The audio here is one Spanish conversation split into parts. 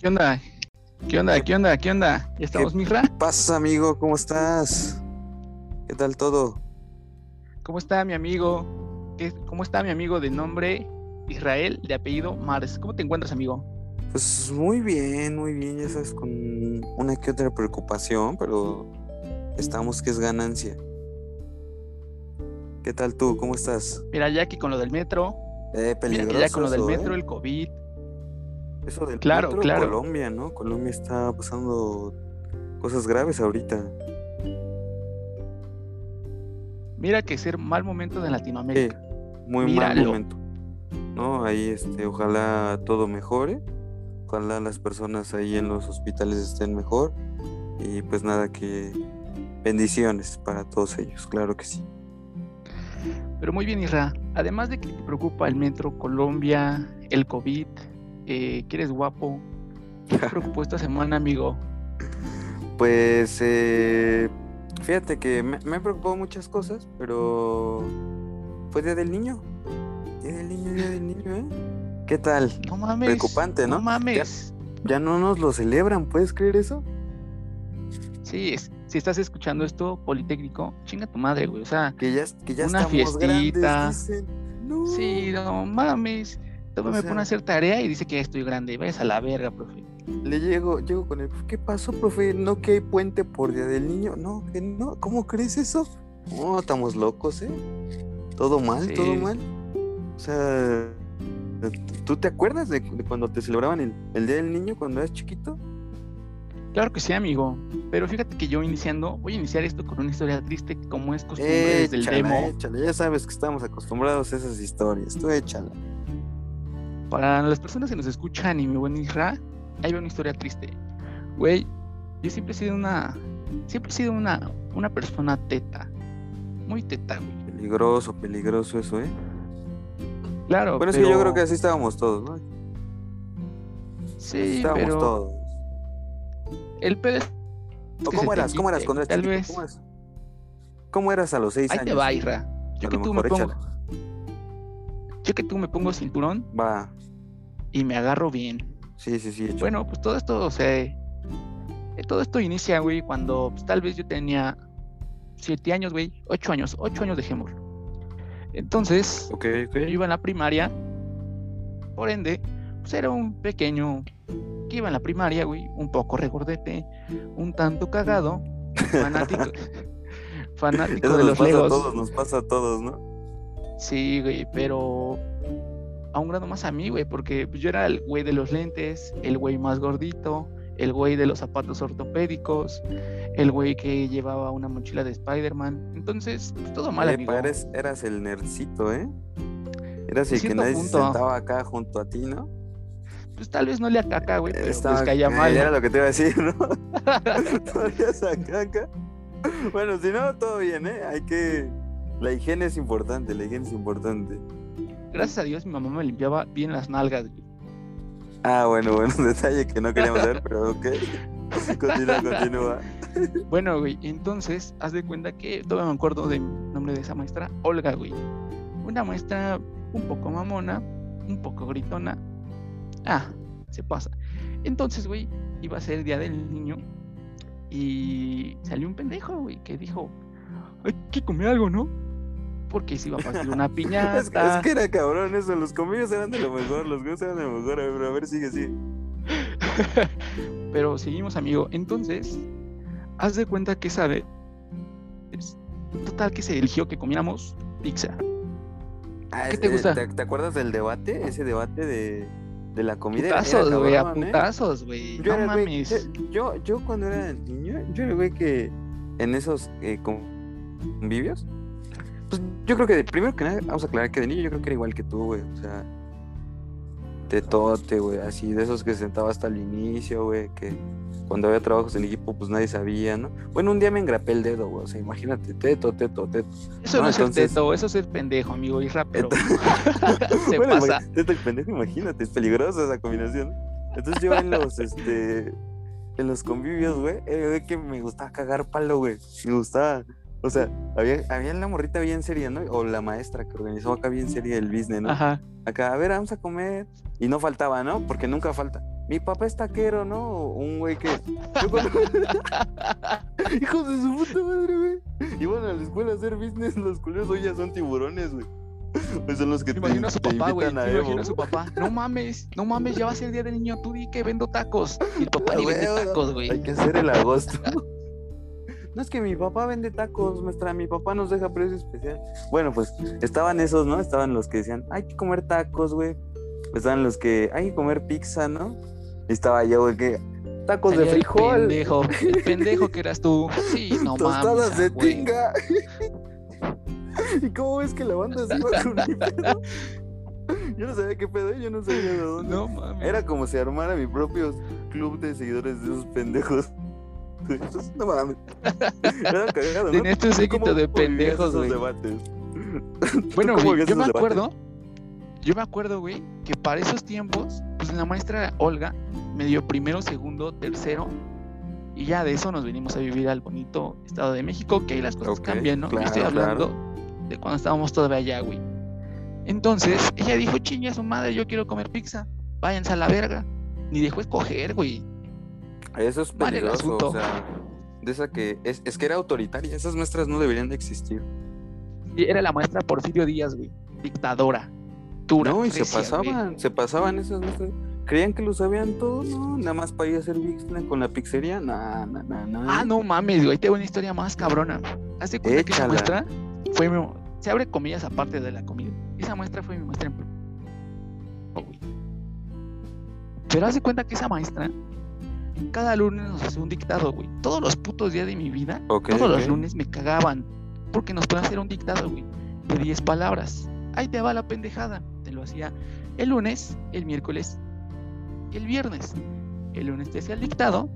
¿Qué onda? ¿Qué onda? ¿Qué onda? ¿Qué onda? ¿Ya estamos, Misra? ¿Qué pasa, amigo? ¿Cómo estás? ¿Qué tal todo? ¿Cómo está mi amigo? ¿Qué- ¿Cómo está mi amigo de nombre Israel, de apellido Mars? ¿Cómo te encuentras, amigo? Pues muy bien, muy bien, ya sabes, con una que otra preocupación, pero estamos que es ganancia. ¿Qué tal tú? ¿Cómo estás? Mira, ya que con lo del metro, Eh, mira que ya con lo del metro, ¿eh? el COVID, Eso del Claro, metro, claro. Colombia, ¿no? Colombia está pasando cosas graves ahorita. mira que ser mal momento de Sí, Latinoamérica. muy mal momento. ¿No? Ahí, este, ojalá todo mejore. Ojalá las personas ahí en los hospitales estén mejor. Y pues nada, que bendiciones para todos ellos, claro que sí. Pero muy bien, Isra. Además de que te preocupa el metro, Colombia, el COVID, eh, que eres guapo, ¿qué te preocupó esta semana, amigo? Pues eh, fíjate que me, me han preocupado muchas cosas, pero fue Día del Niño. Día del Niño, Día del Niño, ¿eh? ¿Qué tal? No mames. Preocupante, ¿no? No mames. Ya no nos lo celebran, ¿puedes creer eso? Sí, es- si estás escuchando esto, Politécnico, chinga tu madre, güey. O sea, Que ya, que ya Una fiestita. grandes, dicen. No. sí, no mames. O me sea- pone a hacer tarea y dice que ya estoy grande. Vayas a la verga, profe. Le llego, llego con el, ¿qué pasó, profe? ¿No que hay puente por Día del Niño? No, que no, ¿cómo crees eso? No, estamos locos, ¿eh? Todo mal, Sí. todo mal. O sea, ¿tú te acuerdas de, cuando te celebraban el, el Día del Niño cuando eras chiquito? Claro que sí, amigo. Pero fíjate que yo iniciando, voy a iniciar esto con una historia triste, como es costumbre desde el Échala, demo. échala, ya sabes que estamos acostumbrados a esas historias, tú échala. Para las personas que nos escuchan y mi buen Isra, ahí va una historia triste. Güey, yo siempre he sido una. Siempre he sido una, una persona teta. Muy teta, güey. Peligroso, peligroso eso, ¿eh? Claro. Bueno, es que yo pero- creo que así estábamos todos, ¿no? Así Sí, estábamos pero todos. el pedo es. ¿O que cómo eras? ¿Cómo eras cuando eras tal chiquito? vez. ¿Cómo eras? ¿Cómo eras a los seis Ahí años? te va, Isra. Yo A que tú me mejor pongo. Yo que tú me pongo cinturón Va, y me agarro bien. sí, sí, sí. Bueno, pues todo esto, o sea, eh, todo esto inicia, güey, cuando pues, tal vez yo tenía siete años, güey, ocho años, ocho años dejémoslo. Entonces, yo iba en la primaria, por ende, pues era un pequeño que iba en la primaria, güey, un poco regordete, un tanto cagado, fanático, fanático Eso de nos los pasa a todos, nos pasa a todos, ¿no? Sí, güey, pero a un grado más a mí, güey, porque pues, yo era el güey de los lentes, el güey más gordito, el güey de los zapatos ortopédicos, el güey que llevaba una mochila de Spider-Man. Entonces, pues, todo mal, amigo. pares- eras el nerdcito, ¿eh? Eras el que nadie se sentaba acá junto a ti, ¿no? Pues tal vez no le caca, güey, pero Estaba- pues caía eh, mal. Era lo que te iba a decir, ¿no? Tú olías a caca. Bueno, si no, todo bien, ¿eh? Hay que... La higiene es importante, la higiene es importante. Gracias a Dios mi mamá me limpiaba bien las nalgas, güey. Ah, bueno, bueno, un detalle que no queríamos ver, pero ok. Continúa, continúa. Bueno, güey, entonces, haz de cuenta que todavía me acuerdo del nombre de esa maestra, Olga, güey. Una maestra un poco mamona, un poco gritona. Ah, se pasa. Entonces, güey, iba a ser el día del niño y salió un pendejo, güey, que dijo, hay que comer algo, ¿no? Porque se iba a partir una piñata. Es que, es que era cabrón eso, los convivios eran de lo mejor, los juegos eran de lo mejor, a ver, a ver, sigue, sigue. Pero seguimos, amigo. Entonces, haz de cuenta que sabe. Total, que se eligió que comiéramos pizza. Ah, ¿Qué es- te gusta? ¿Te, te acuerdas del debate? Ese debate de, de la comida. Putazos, güey, a ¿eh? putazos, güey. Yo No mames. yo, yo, yo cuando era niño, yo era el güey que en esos eh, convivios, pues yo creo que de- primero que nada, vamos a aclarar que de niño yo creo que era igual que tú, güey, o sea, tetote, güey, así, de esos que se sentaba hasta el inicio, güey, que cuando había trabajos en equipo, pues nadie sabía, ¿no? Bueno, un día me engrapé el dedo, güey, o sea, imagínate, teto, teto, teto. Eso no, no, es entonces- teto, eso es ser pendejo, amigo. Y pero se Bueno, pasa. teto y pendejo, imagínate, es peligrosa esa combinación. Entonces yo en los, este, en los convivios, güey, el güey que me gustaba cagar palo, güey. Me gustaba, o sea, había, había la morrita bien seria, ¿no? O la maestra que organizó acá bien seria el business, ¿no? Ajá. Acá, a ver, vamos a comer. Y no faltaba, ¿no? Porque nunca falta. mi papá es taquero, ¿no? O Un güey que. Hijos de su puta madre, güey. Iban a la escuela a hacer business, los culeros hoy ya son tiburones, güey. Pues son los que te, imagino a su papá, güey. a imagino su papá. No mames, no mames, ya va a ser día del niño. Tú di que vendo tacos. Y el papá ni vende güey, tacos, Hay güey. que hacer el agosto. No es que mi papá vende tacos, maestra. Mi papá nos deja precio especial. Bueno, pues estaban esos, ¿no? Estaban los que decían, hay que comer tacos, güey. Estaban los que hay que comer pizza, ¿no? Y estaba yo, güey, que tacos de Salía el frijol, pendejo, el pendejo que eras tú. Sí, no tostadas mames. de ah, güey. tinga. ¿Y cómo ves que la banda se iba con mi pedo? Yo no sabía qué pedo, yo no sabía de dónde. No mames. Era como si armara mi propio club de seguidores de esos pendejos. Entonces, no mames. Era cagado, ¿no? Tenías tu séquito ¿Cómo de vivías pendejos, güey. Bueno, güey, yo me debates? acuerdo, yo me acuerdo, güey, que para esos tiempos, pues la maestra Olga me dio primero, segundo, tercero, y ya de eso nos venimos a vivir al bonito Estado de México, que ahí las cosas Ok, cambian, ¿no? Estoy claro, hablando de cuando estábamos todavía allá, güey. Entonces, ella dijo, chingue a su madre, yo quiero comer pizza, váyanse a la verga. Ni dejó escoger, güey. Eso es peligroso, o sea, de esa que es, es que era autoritaria, esas maestras no deberían de existir. Era la maestra Porfirio Díaz, güey. Dictadora. Dura. no, y se güey. pasaban, se pasaban esas maestras. Creían que lo sabían todo, no, nada más para ir a hacer con la pizzería, no, no, no, no. Ah, no mames, güey. Tengo una historia más cabrona. Hace cuenta que esa Échala. muestra fue mi- Se abre comillas aparte de la comida. Esa muestra fue mi maestra en. Oh. Pero hace cuenta que esa maestra. Cada lunes nos hacía un dictado, güey. Todos los putos días de mi vida. Todos los lunes me cagaban. Porque nos ponían a hacer un dictado, güey. De 10 palabras. Ahí te va la pendejada. Te lo hacía el lunes, el miércoles y el viernes. El lunes te hacía el dictado.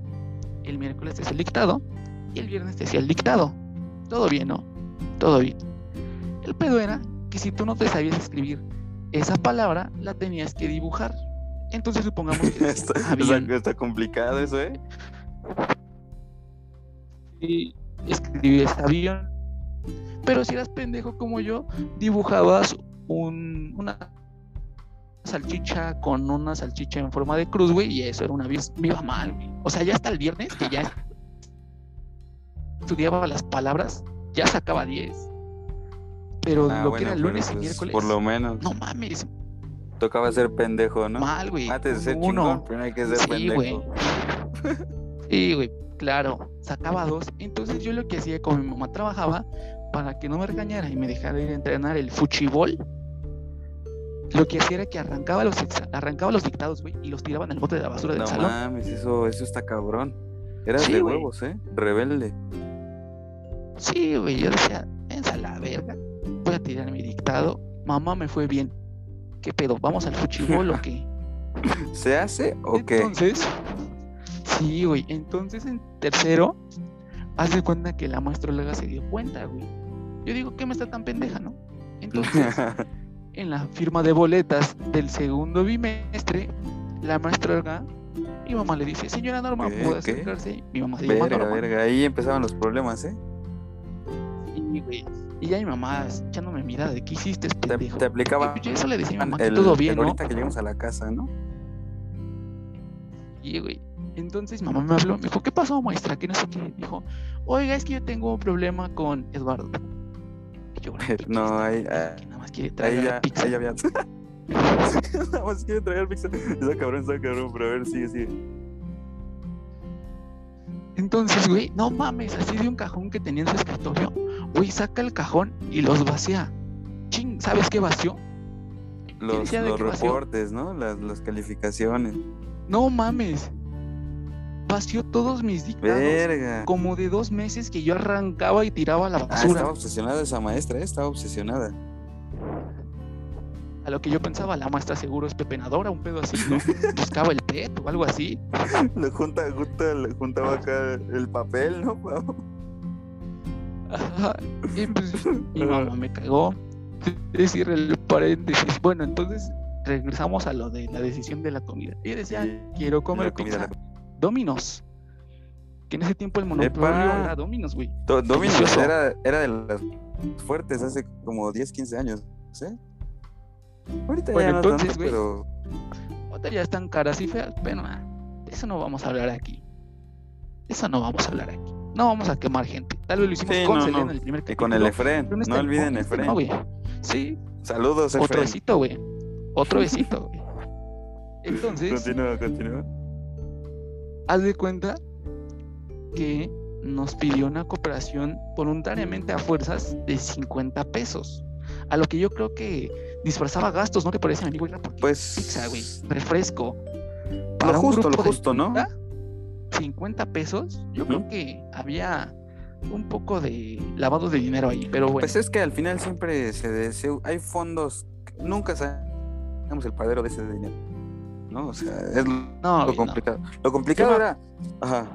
El miércoles te hacía el dictado. Y el viernes te hacía el dictado. Todo bien, ¿no? Todo bien. El pedo era que si tú no te sabías escribir esa palabra, la tenías que dibujar. Entonces supongamos que está, habían- está- está complicado eso, ¿eh? y escribías avión. Pero si eras pendejo como yo, dibujabas un, una salchicha con una salchicha en forma de cruz, güey, y eso era una vis- viva mal, güey. O sea, ya hasta el viernes que ya estudiaba las palabras, ya sacaba 10. Pero Ah, lo bueno, que era el lunes y pues, miércoles, Por lo menos. no mames, Tocaba ser pendejo, ¿no? mal, güey. Antes de ser Uno. chingón, primero hay que ser Sí, pendejo. güey. Sí, güey, claro, sacaba dos. Entonces yo lo que hacía, como mi mamá trabajaba, para que no me regañara y me dejara ir a entrenar el fuchibol, lo que hacía era que arrancaba los, arrancaba los dictados, güey, y los tiraban al bote de la basura del No salón. mames, eso, eso está cabrón. Eras Sí, de huevos, ¿eh? Rebelde. Sí, güey, yo decía, ensa la verga, voy a tirar mi dictado. Mamá me fue bien. ¿Qué pedo? ¿Vamos al fuchibol o qué? ¿Se hace o qué? Entonces, sí, güey. Entonces en tercero, haz de cuenta que la maestra Olga se dio cuenta, güey. Yo digo, ¿qué me está tan pendeja, no? Entonces, en la firma de boletas del segundo bimestre, la maestra Olga, mi mamá le dice, señora Norma. ¿puede ¿Qué? acercarse? Mi mamá se llama verga, Norma. verga. Ahí empezaban los problemas, ¿eh? Y, güey, y ya mi mamá echándome mirada de qué hiciste, Te, pendejo. te aplicaba Y yo eso le decía a mi mamá que el, todo bien, el ¿no? ahorita que llegamos a la casa, ¿no? Y, güey, entonces mamá me habló, me dijo, ¿qué pasó, maestra? Que no sé qué. Dijo, oiga, es que yo tengo un problema con Eduardo. Y yo, "¿Qué No, ahí, ah, que nada más quiere Ahí traer ya, pizza. ahí ya había. Nada más quiere traer pizza. Está cabrón, está cabrón, pero a ver, sigue, sigue. Entonces, güey, no mames, así de un cajón que tenía en su escritorio, güey, saca el cajón y los vacía. Ching, ¿sabes qué vació? Los, vació? reportes, ¿no? Las, las calificaciones. No mames. Vació todos mis dictados. Verga. Como de dos meses que yo arrancaba y tiraba la Ah, basura. estaba obsesionada esa maestra, ¿eh? Estaba obsesionada. A lo que yo pensaba, la maestra seguro es pepenadora, un pedo así, ¿no? Buscaba el PET o algo así. Le junta, junta, le juntaba acá el papel, ¿no? Ajá, Y pues mi mamá me cagó. Es cierre el paréntesis. Bueno, entonces regresamos a lo de la decisión de la comida. Ella decía, quiero comer comida, pizza. Dominos. Que en ese tiempo el monopolio Epa. era Dominos, güey. Do- Domino's era, era de las fuertes hace como 10, 15 años, ¿sí? Ahorita Bueno, ya no entonces, tanto, güey. pero Ahorita ya están caras y feas, pero ah, eso no vamos a hablar aquí. Eso no vamos a hablar aquí. No vamos a quemar gente. Tal vez lo hicimos Sí, con no, Selena no. en el primer Y capítulo. con el Efren, no olviden en Efren. no, güey. Sí, Saludos, otro Efren. besito, güey. Otro besito, güey. Entonces, Continúa, continúa. haz de cuenta que nos pidió una cooperación voluntariamente a fuerzas de 50 pesos. A lo que yo creo que disfrazaba gastos, ¿no te parece, mi amigo? Porque Pues. pizza, güey, refresco. Lo Para justo, lo de justo, ¿no? 50, 50 pesos, yo creo que había un poco de lavado de dinero ahí, pero bueno. Pues es que al final siempre se, hay fondos, que nunca sabemos el paradero de ese dinero. ¿No? O sea, es lo no, no. complicado. Lo complicado Yo- era. Ajá.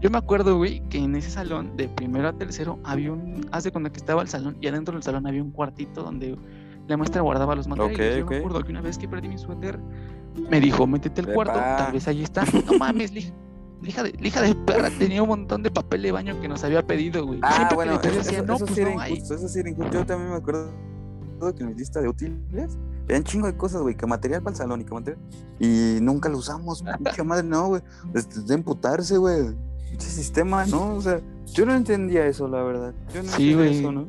Yo me acuerdo, güey, que en ese salón, de primero a tercero, había un. Haz de cuenta que estaba el salón y adentro del salón había un cuartito donde la maestra guardaba los materiales. Ok, Yo me acuerdo que una vez que perdí mi suéter, me dijo, métete al cuarto, tal vez ahí está. No mames, lija. La hija, de, la hija de perra tenía un montón de papel de baño que nos había pedido, güey. Ah, Siempre bueno, que le pedía eso, decía, no, eso pues sí era no, ahí. injusto, eso sí era injusto. Yo también me acuerdo que en mi lista de útiles veían chingo de cosas, güey, que material para el salón y que material. Y nunca lo usamos, pinche madre, no, güey. Este, de emputarse, güey. Ese sistema, ¿no? O sea, yo no entendía eso, la verdad. Yo no Sí, entendía eso, ¿no?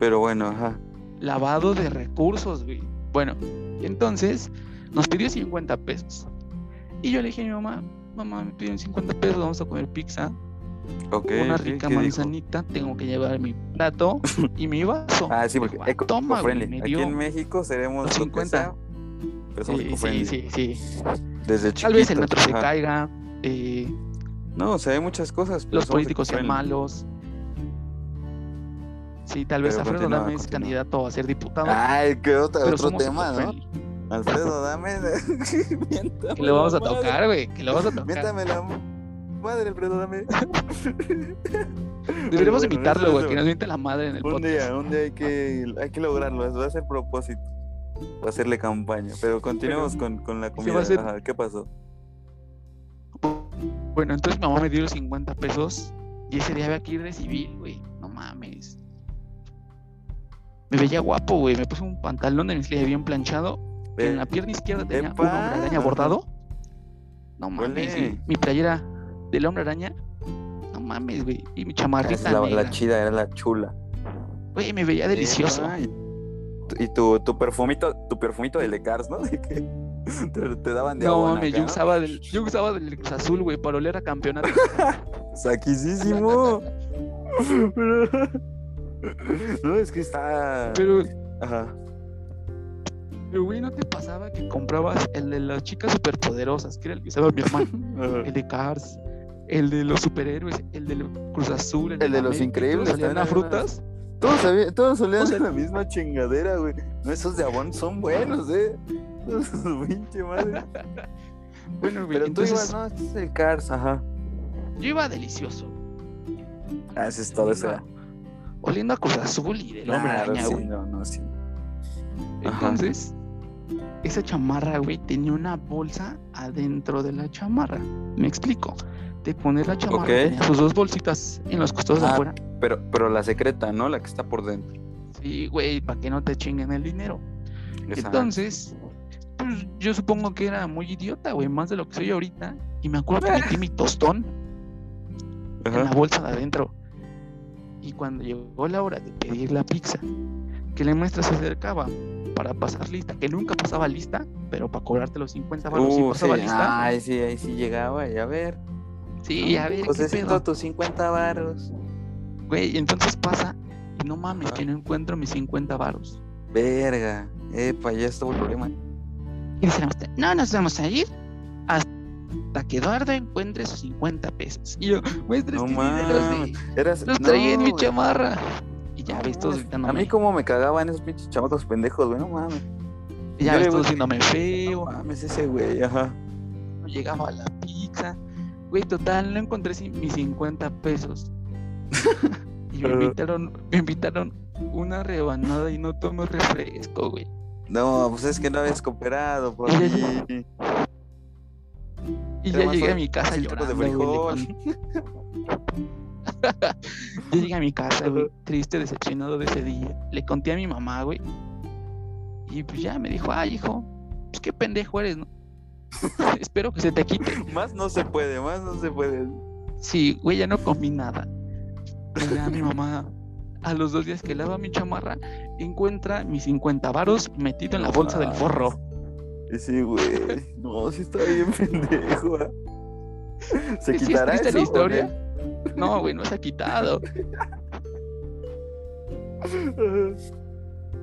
Pero bueno, ajá. Lavado de recursos, güey. Bueno, entonces nos pidió 50 pesos. Y yo le dije a mi mamá, mamá, me pidieron 50 pesos, vamos a comer pizza, Ok. una rica manzanita, tengo que llevar mi plato y mi vaso. Ah, sí, porque Dijo, "Ah, toma, güey, Aquí en México seremos los lo que 50. sea, pero somos Sí, sí, sí, sí. Desde Tal vez el metro se caiga, eh, No, o sea, hay muchas cosas. los políticos sean malos. Sí, tal vez Pero Alfredo continúa, Dame es candidato a ser diputado. Ay, qué otro, tema, ¿no? Alfredo, dame. Miéntame Que lo vamos a tocar, güey, que lo vamos a tocar. Miéntame la madre, Alfredo, dame. Deberíamos Bueno, invitarlo, eso- güey, eso- que nos miente la madre en el Un podcast. día, un día hay que, hay que lograrlo. Va a ser propósito. Va a hacerle campaña. Pero continuemos con, con la comida. Ajá, ¿Qué pasó? Bueno, entonces mi mamá me dio los 50 pesos y ese día había que ir de civil, güey. No mames. Me veía guapo, güey. Me puse un pantalón de mezclilla bien planchado. En la pierna izquierda tenía un Epa. hombre araña bordado. No mames, güey. Mi playera del hombre araña. No mames, güey. Y mi chamarrita la, la chida, era la chula. Güey, me veía delicioso. Y, tu- tu, perfumito, tu perfumito de Lecars, ¿no? De que te, te daban de No mames, yo usaba del, yo usaba del Azul, güey, para oler a campeonato. Saquisísimo. No, es que está. Pero, Ajá. pero, güey, ¿no te pasaba que comprabas el de las chicas superpoderosas, que era el que usaba mi hermano? Ajá. el de Cars, el de los superhéroes, el de Cruz Azul, el, El de los Increíbles salían a frutas. Todos, todos solían O sea- la misma chingadera, güey. No, esos de abón son buenos, eh. Pinche madre. Bueno, güey, Pero tú entonces ibas, no, este es el Cars, ajá. yo iba delicioso. Ah, ese es todo eso. Oliendo a Cruz Azul y del hombre Claro, araña, sí, güey. no, no, sí. Ajá. Entonces, esa chamarra, güey, tenía una bolsa adentro de la chamarra. Me explico. De poner la chamarra, Ok. tenía sus dos bolsitas en los costados de Ah, afuera. Pero, pero la secreta, ¿no? La que está por dentro. Sí, güey, para que no te chinguen el dinero. Entonces, pues yo supongo que era muy idiota, güey, más de lo que soy ahorita. Y me acuerdo que metí mi tostón en la bolsa de adentro. Y cuando llegó la hora de pedir la pizza, que la maestra se acercaba para pasar lista, que nunca pasaba lista, pero para cobrarte los 50 baros sí Uh, pasaba sí. lista. Ay, sí, ahí sí llegaba. Y a ver. sí, a ver, ¿qué Josecito, pedo? tus 50 varos. Güey, entonces pasa, y no mames, Ajá. que no encuentro mis 50 varos. Verga. Epa, ya estuvo el problema. Y dice no nos vamos a ir hasta que Eduardo encuentre sus 50 pesos. Y yo, maestra, es No de los. Eras. traía en mi no, chamarra. Y ya no ves, todos gritándome. A mí como me cagaban esos pinches chamacos pendejos, güey, no mames. y ya yo ves, todos diciéndome No feo. mames, ese güey, ajá. no llegaba la pizza. Güey, total, no encontré mis 50 pesos. y me invitaron, me invitaron una rebanada y no tomo refresco, güey. No, pues es que no habías cooperado, por. Y ya llegué a mi casa de llorando, le frijol. Yo llegué a mi casa, güey, triste, decepcionado de ese día. Le conté a mi mamá, güey. Y pues ya me dijo, ay, hijo, pues qué pendejo eres, ¿no? Espero que se te quite. Más no se puede, más no se puede. Sí, güey, ya no comí nada. Ya mi mamá, a los dos días que lava mi chamarra, encuentra mis 50 varos metido en la bolsa del forro. Y sí, güey. No, sí está bien pendejo. ¿ah? ¿Se ¿Sí quitará o historia? No, güey, no se ha quitado.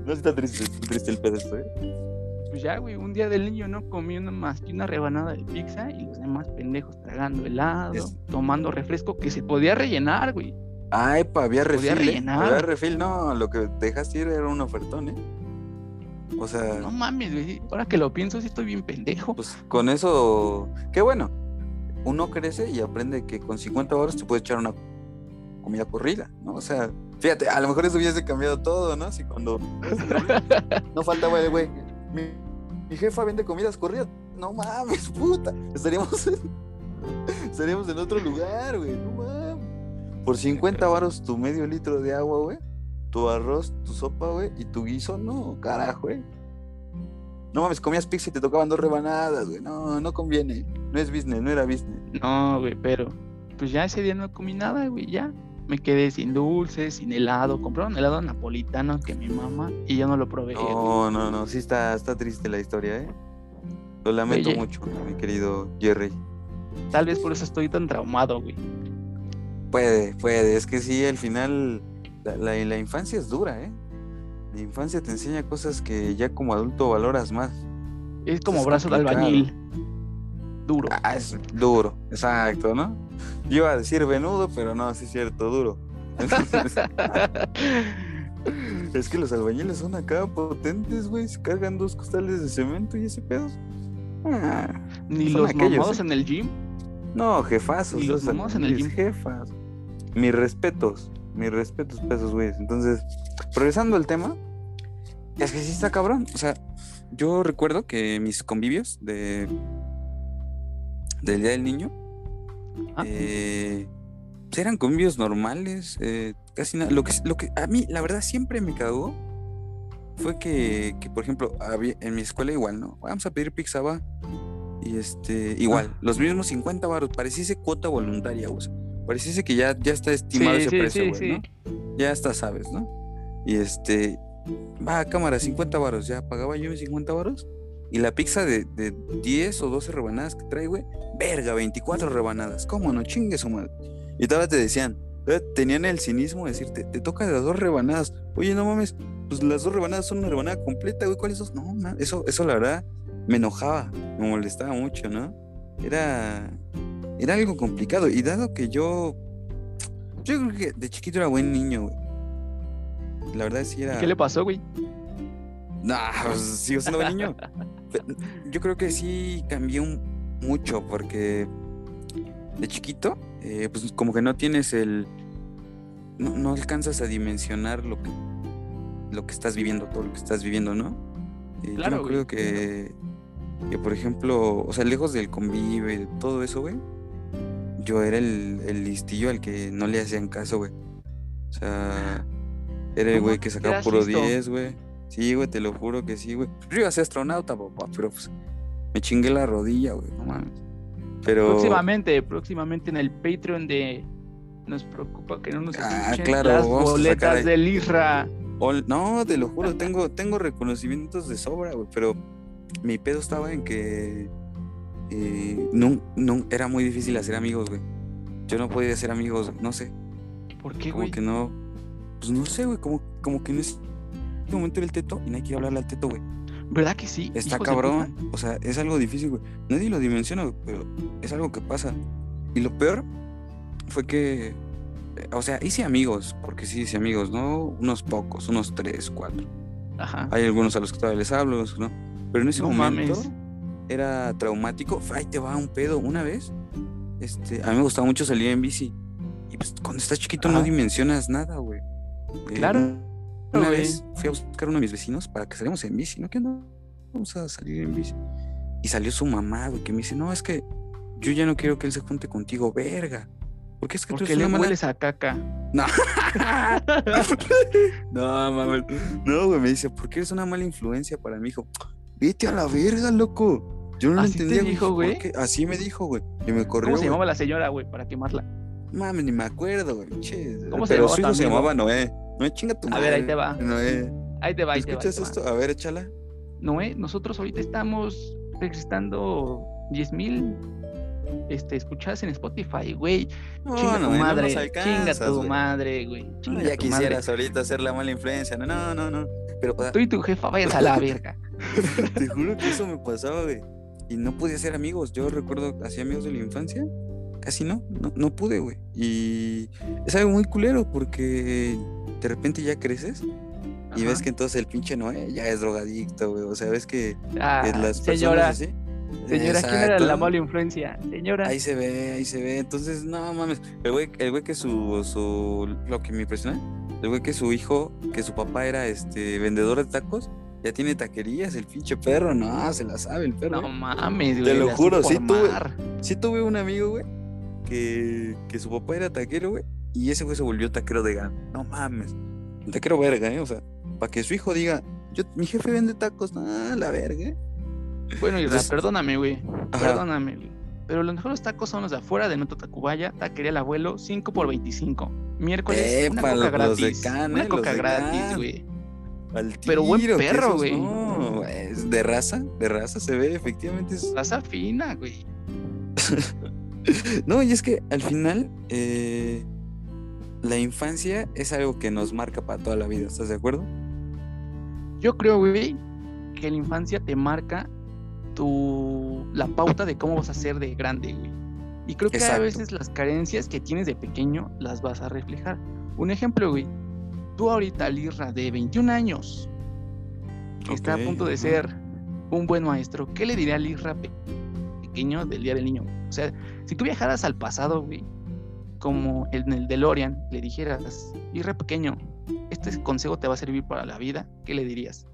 No está triste, triste el pedo esto, ¿eh? Pues ya, güey, un día del niño no comí una más que una rebanada de pizza y los demás pendejos tragando helado, Es- tomando refresco que se podía rellenar, güey. Ah, epa, había refil. ¿eh? rellenar. Había refil, no, lo que dejaste ir era un ofertón, ¿eh? O sea, No mames, güey. Ahora que lo pienso, sí estoy bien pendejo. pues con eso, qué bueno. Uno crece y aprende que con 50 horas te puedes echar una comida corrida, ¿no? O sea, fíjate, a lo mejor eso hubiese cambiado todo, ¿no? Si cuando no faltaba el güey, mi, mi jefa vende comidas corridas. No mames, puta. Estaríamos en, estaríamos en otro lugar, güey. No mames. Por 50 varos tu medio litro de agua, güey. Tu arroz, tu sopa, güey. Y tu guiso, no, carajo, güey. No mames, comías pizza y te tocaban dos rebanadas, güey. No, no conviene. No es business, no era business. No, güey, pero pues ya ese día no comí nada, güey, ya. Me quedé sin dulces, sin helado. Compraron helado napolitano que mi mamá y yo no lo probé. No, no, no. Sí está, está triste la historia, ¿eh? Lo lamento Oye. mucho, mi querido Jerry. Tal vez por eso estoy tan traumado, güey. Puede, puede. Es que sí, al final la, la- la infancia es dura, ¿eh? La infancia te enseña cosas que ya como adulto valoras más. Es como Es brazo de albañil. Duro. Ah, es duro, exacto, ¿no? Yo iba a decir venudo, pero no, sí es cierto, duro. es que los albañiles son acá potentes, güey. Se cargan dos costales de cemento y ese pedo. Ah, Ni los aquellos, mamados ¿eh? en el gym. no, jefazos. Ni los mamados en el gym. Jefas. Mis respetos, mis respetos para esos güeyes. Entonces, progresando al tema, es que sí está cabrón. O sea, yo recuerdo que mis convivios de del Día del Niño Ah. eh, pues eran convivios normales, eh, casi nada. Lo que, lo que a mí, la verdad, siempre me cagó fue que, que, por ejemplo, había, en mi escuela igual, ¿no? Vamos a pedir pizza, va. Y este, igual, Ah. los mismos 50 baros, pareciese cuota voluntaria, o sea, pareciese que ya, ya está estimado Sí, ese sí, precio, güey, sí. ¿no? Ya hasta sabes, ¿no? Y este, va, cámara, 50 varos, ya pagaba yo mis 50 varos. Y la pizza de, de 10 o 12 rebanadas que trae, güey, verga, 24 rebanadas. ¿Cómo no? Chingue su madre. Y todavía te decían, todavía tenían el cinismo de decirte, te toca de las dos rebanadas. Oye, no mames, pues las dos rebanadas son una rebanada completa, güey. ¿Cuáles dos? No, ma, eso, eso la verdad me enojaba, me molestaba mucho, ¿no? Era, era algo complicado. Y dado que yo, yo creo que de chiquito era buen niño, güey. La verdad sí era. ¿Qué le pasó, güey? Nah, pues sigo siendo buen niño. Yo creo que sí cambié un- mucho porque de chiquito, eh, pues como que no tienes el. No, no alcanzas a dimensionar lo que, lo que estás viviendo, todo lo que estás viviendo, ¿no? Eh, yo Claro, me güey. acuerdo que, que, por ejemplo, o sea, lejos del convive, todo eso, güey, yo era el, el listillo al que no le hacían caso, güey. O sea, era el güey que sacaba ¿Eras puro listo? 10, güey. Sí, güey, te lo juro que sí, güey. Yo iba a ser astronauta, papá, pero pues me chingué la rodilla, güey, no mames. Pero. Próximamente, próximamente en el Patreon de Nos preocupa que no nos Ah, claro, las boletas ahí. del. Ol- No, te lo juro, tengo, tengo reconocimientos de sobra, güey, pero mi pedo estaba en que eh, no, no, era muy difícil hacer amigos, güey. Yo no podía hacer amigos, no sé, ¿Por qué, como güey? que no, pues no sé, güey, como, como que en ese momento era el teto y nadie quiere hablarle al teto, güey. ¿Verdad que sí? Está cabrón, o sea, es algo difícil, güey. Nadie lo dimensiona, güey, pero es algo que pasa. Y lo peor fue que, eh, o sea, hice amigos, porque sí hice amigos, ¿no? Unos pocos, unos tres, cuatro. Ajá. Hay algunos a los que todavía les hablo, no. Pero en ese No momento mames. Era traumático. Ahí te va un pedo. Una vez, este, a mí me gustaba mucho salir en bici. Y pues cuando estás chiquito no dimensionas nada, güey. Eh, Claro, Una güey. vez fui a buscar a uno de mis vecinos para que saliéramos en bici, ¿no? Que no, vamos a salir en bici. Y salió su mamá, güey, que me dice, no, es que yo ya no quiero que él se junte contigo, verga. Porque es que tú Porque eres le mala hueles a caca. no. no, mames. No, güey, me dice, ¿por qué eres una mala influencia para mi hijo? Vete a la verga, loco. Yo no lo ¿Así te entendía, dijo, ¿por güey? Así me dijo, güey. Y me corrió. ¿Cómo se llamaba la señora, güey, para quemarla? Mames, ni me acuerdo, güey. Che, ¿Cómo se Pero su hijo se llamaba Noé. Noé, chinga tu A madre. ver, ahí te va. Noé. Ahí te va, ahí te va. ¿Escuchas esto? A ver, échala. Noé, nosotros ahorita estamos registrando 10 mil este, escuchadas en Spotify, güey. No, Chinga tu Noé, no madre. nos chinga alcanzas, tu madre, güey. No, ya madre. quisieras ahorita hacer la mala influencia. No, no, no, no. Pero o sea, Tú y tu jefa vayan a la verga. te juro que eso me pasaba, güey. Y no podía ser amigos. Yo recuerdo, hacía amigos de la infancia. Casi no, no, no pude, güey. Y es algo muy culero porque de repente ya creces y Ajá. ves que entonces el pinche Noé ya es drogadicto, güey. O sea, ves que, Ah, que las señora, personas señora, ¿quién era la mala influencia? Señora. Ahí se ve, ahí se ve. Entonces, no mames. El güey, el güey que su, su. Lo que me impresiona. El güey que su hijo, que su papá era este vendedor de tacos. Ya tiene taquerías, el pinche perro. No, se la sabe el perro. No eh. mames, güey. lo la juro, sí tuve-. Sí tuve un amigo, güey, que, que su papá era taquero, güey. Y ese güey se volvió taquero de gana. No mames. Un taquero verga, ¿eh? O sea, para que su hijo diga, yo, mi jefe vende tacos. No, la verga. ¿eh? Bueno, Entonces- perdóname, güey. Ajá. Perdóname, güey. Pero los mejores tacos son los de afuera de Nota Tacubaya, Taquería el Abuelo, 5 por 25. Miércoles, una Epa, coca los de gratis. Una coca gratis, güey. Al Pero buen perro, güey. No, es de raza, de raza se ve, efectivamente. es- Raza fina, güey. No, y es que al final eh, la infancia es algo que nos marca para toda la vida, ¿estás de acuerdo? Yo creo, güey, que la infancia te marca tu la pauta de cómo vas a ser de grande, güey. Y creo que a veces las carencias que tienes de pequeño las vas a reflejar. Un ejemplo, güey. Tú ahorita, Lirra, de 21 años, que está a punto de ser un buen maestro, ¿qué le diría a Lirra pe- pequeño del Día del Niño? O sea, si tú viajaras al pasado, güey, como en el DeLorean, le dijeras, Lirra pequeño, este consejo te va a servir para la vida, ¿qué le dirías?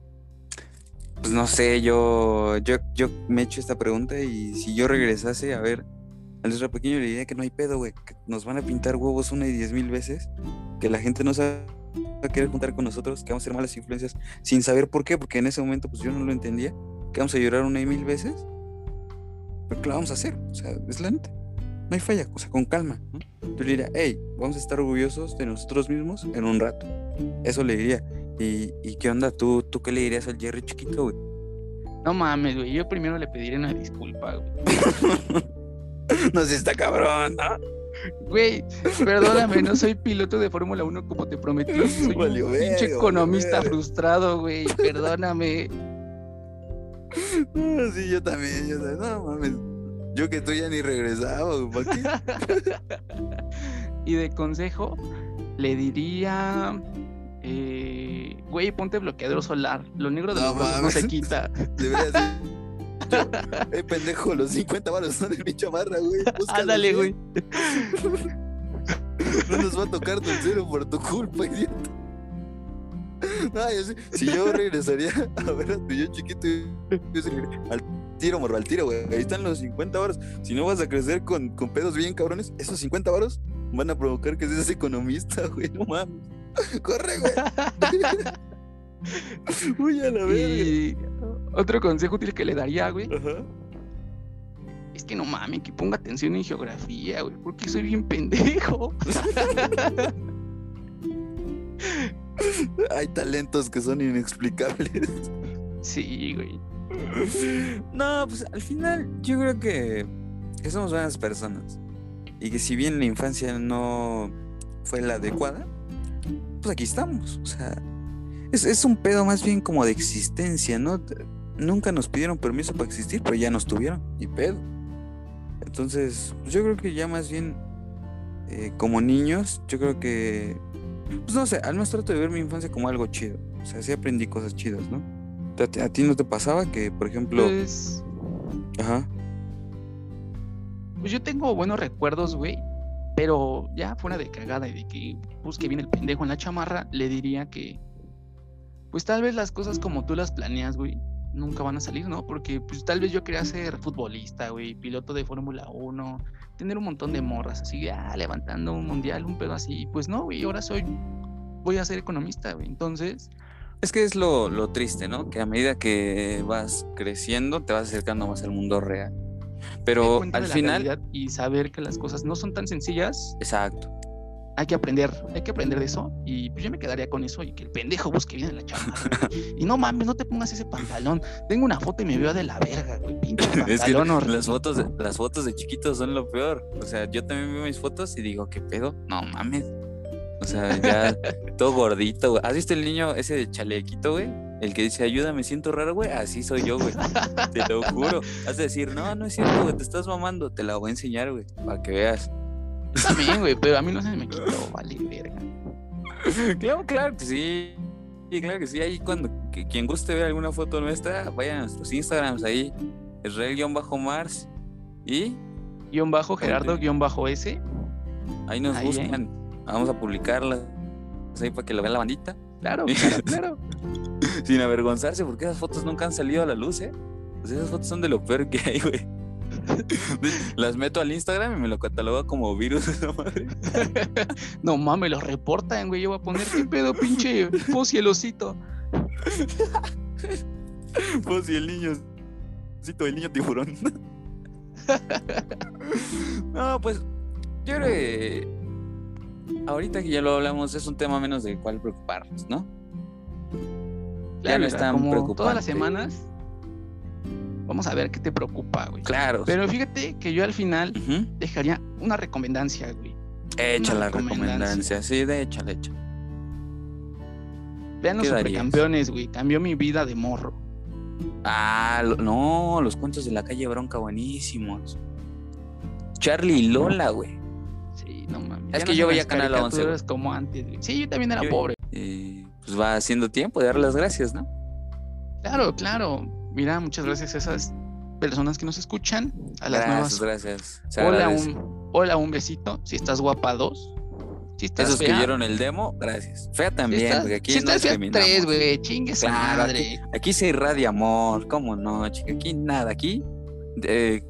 Pues no sé, yo, yo, yo me he hecho esta pregunta y si yo regresase a ver al Ezra pequeño le diría que no hay pedo, güey, que nos van a pintar huevos una y diez mil veces, que la gente no va a querer juntar con nosotros, que vamos a ser malas influencias, sin saber por qué, porque en ese momento pues yo no lo entendía, que vamos a llorar una y mil veces, pero que lo vamos a hacer, o sea, es la neta, no hay falla, o sea, con calma, ¿no? Yo le diría, hey, vamos a estar orgullosos de nosotros mismos en un rato, eso le diría. ¿Y, y qué onda? ¿Tú, ¿Tú qué le dirías al Jerry chiquito, güey? No mames, güey. Yo primero le pediré una disculpa, güey. no sé, está cabrón, ¿no? Güey, perdóname, no soy piloto de Fórmula 1 como te prometí. Soy Valió un pinche economista frustrado, güey. Perdóname. Ah, sí, yo también, yo también. No mames. Yo que tú ya ni regresaba, güey. ¿Para qué? Y de consejo, le diría. eh, güey, ponte bloqueador solar. Lo negro de No los brazos no se mames. quita. Deberías decir. Eh, pendejo, los 50 baros son de mi chamarra, güey. Ándale, güey. No nos va a tocar tu cero por tu culpa, idiota. No, yo sí- si yo regresaría a ver a tu yo chiquito, yo al tiro, morro, al tiro, güey. Ahí están los 50 varos. Si no vas a crecer con, con pedos bien cabrones, esos 50 varos van a provocar que seas economista, güey. No mames. Corre, güey. Uy, a la verga. Y otro consejo útil que le daría, güey, Ajá. es que no mames, que ponga atención en geografía, güey, porque soy bien pendejo. Hay talentos que son inexplicables. Sí, güey. No, pues al final yo creo que, que somos buenas personas. Y que si bien la infancia no fue la adecuada, pues aquí estamos. O sea, es, es un pedo más bien como de existencia, ¿no? Nunca nos pidieron permiso para existir, pero ya nos tuvieron. Y pedo. Entonces, pues yo creo que ya más bien eh, como niños, yo creo que, pues no sé, al menos trato de ver mi infancia como algo chido. O sea, sí aprendí cosas chidas, ¿no? ¿A, a ti no te pasaba que, por ejemplo, Pues, ajá, pues yo tengo buenos recuerdos, güey. Pero ya fuera de cagada y de que busque bien el pendejo en la chamarra, le diría que, pues tal vez las cosas como tú las planeas, güey, nunca van a salir, ¿no? Porque pues tal vez yo quería ser futbolista, güey, piloto de Fórmula 1, tener un montón de morras así, ah, levantando un mundial, un pedo así. Pues no, güey, ahora soy, voy a ser economista, güey. Entonces, Es que es lo, lo triste, ¿no? Que a medida que vas creciendo, te vas acercando más al mundo real. Pero al final. Y saber que las cosas no son tan sencillas. Exacto. Hay que aprender, hay que aprender de eso. Y pues yo me quedaría con eso y que el pendejo busque bien en la chamba. y no mames, no te pongas ese pantalón. Tengo una foto y me veo de la verga, güey. Pinche pantalón. es que las fotos, de, las fotos de chiquitos son lo peor. O sea, yo también veo mis fotos y digo, ¿qué pedo? No mames. O sea, ya todo gordito, güey. ¿Has visto el niño ese de chalequito, güey? El que dice, ayuda, me siento raro, güey. Así soy yo, güey. Te lo juro. Has de decir, no, no es cierto, güey. Te estás mamando. Te la voy a enseñar, güey. Para que veas. También, güey. Pero a mí no se me quitó. Vale, verga. Claro, claro que sí. Sí, claro que sí. Ahí cuando quien guste ver alguna foto nuestra, vaya a nuestros Instagrams ahí. Israel-Mars y... Guión bajo Gerardo guion bajo S. Ahí nos buscan. ¿eh? Vamos a publicarla. Ahí para que la vean la bandita. Claro, claro, claro. Sin avergonzarse, porque esas fotos nunca han salido a la luz, ¿eh? Pues esas fotos son de lo peor que hay, güey. Las meto al Instagram y me lo cataloga como virus esa madre. No mames, lo reportan, güey. Yo voy a poner qué pedo, pinche Fossi el osito. Fossi el niño. el niño tiburón. No, pues yo creo que ahorita que ya lo hablamos, es un tema menos del cual preocuparnos, ¿no? ya no están como todas las semanas. Vamos a ver qué te preocupa, güey. Claro. Pero fíjate que yo al final dejaría una recomendancia, güey. Echa la recomendancia, sí, de échala, echa. Vean los supercampeones, güey. Cambió mi vida de morro. Ah, no, los cuentos de la calle Bronca, buenísimos. Charlie y Lola, güey. Es que yo veía Canal 11. como antes, Sí, yo también era pobre. Y pues va haciendo tiempo de dar las gracias, ¿no? Claro, claro. Mira, muchas gracias a esas personas que nos escuchan. A las gracias, Gracias, Hola un, hola, un besito. Si estás guapa, dos. Si estás Esos que vieron el demo, gracias. Fea también, porque aquí no estás tres, güey. Chingue madre. Aquí, aquí se irradia amor. ¿Cómo no, chica? Aquí nada. Aquí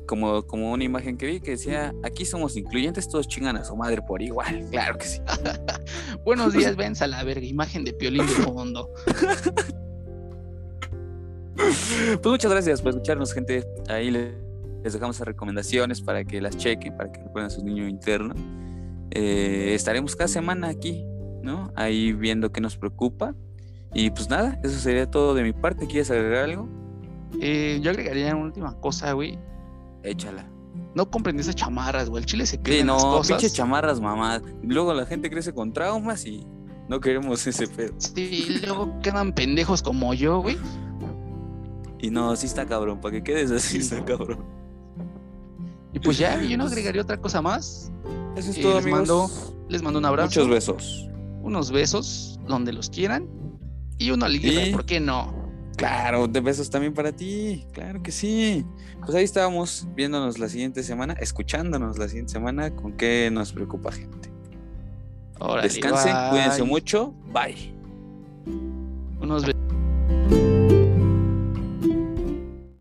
como, como una imagen que vi que decía, aquí somos incluyentes, todos chingan a su madre por igual. Claro que sí. Buenos días, vens a la verga, imagen de Piolín de fondo. pues muchas gracias por escucharnos, gente. Ahí les, dejamos las recomendaciones para que las chequen, para que recuerden a su niño interno. Eh, estaremos cada semana aquí, ¿no? Ahí viendo qué nos preocupa. Y pues nada, eso sería todo de mi parte. ¿Quieres agregar algo? Eh, yo agregaría una última cosa, güey. Échala. No compren esas chamarras, güey. El chile se cree. Sí, no, las cosas. pinche chamarras, mamá. Luego la gente crece con traumas y no queremos ese pedo. Sí, y luego quedan pendejos como yo, güey. Y no, sí está cabrón. Para que quedes así, está cabrón. Y pues ya, yo no agregaría otra cosa más. Eso es eh, todo, les Mando, les mando un abrazo. Muchos besos. Unos besos donde los quieran. Y una liguita, ¿por qué no? Claro, de besos también para ti, claro que sí. Pues ahí estábamos viéndonos la siguiente semana, escuchándonos la siguiente semana con qué nos preocupa gente. Descansen, cuídense mucho, bye. Unos besos.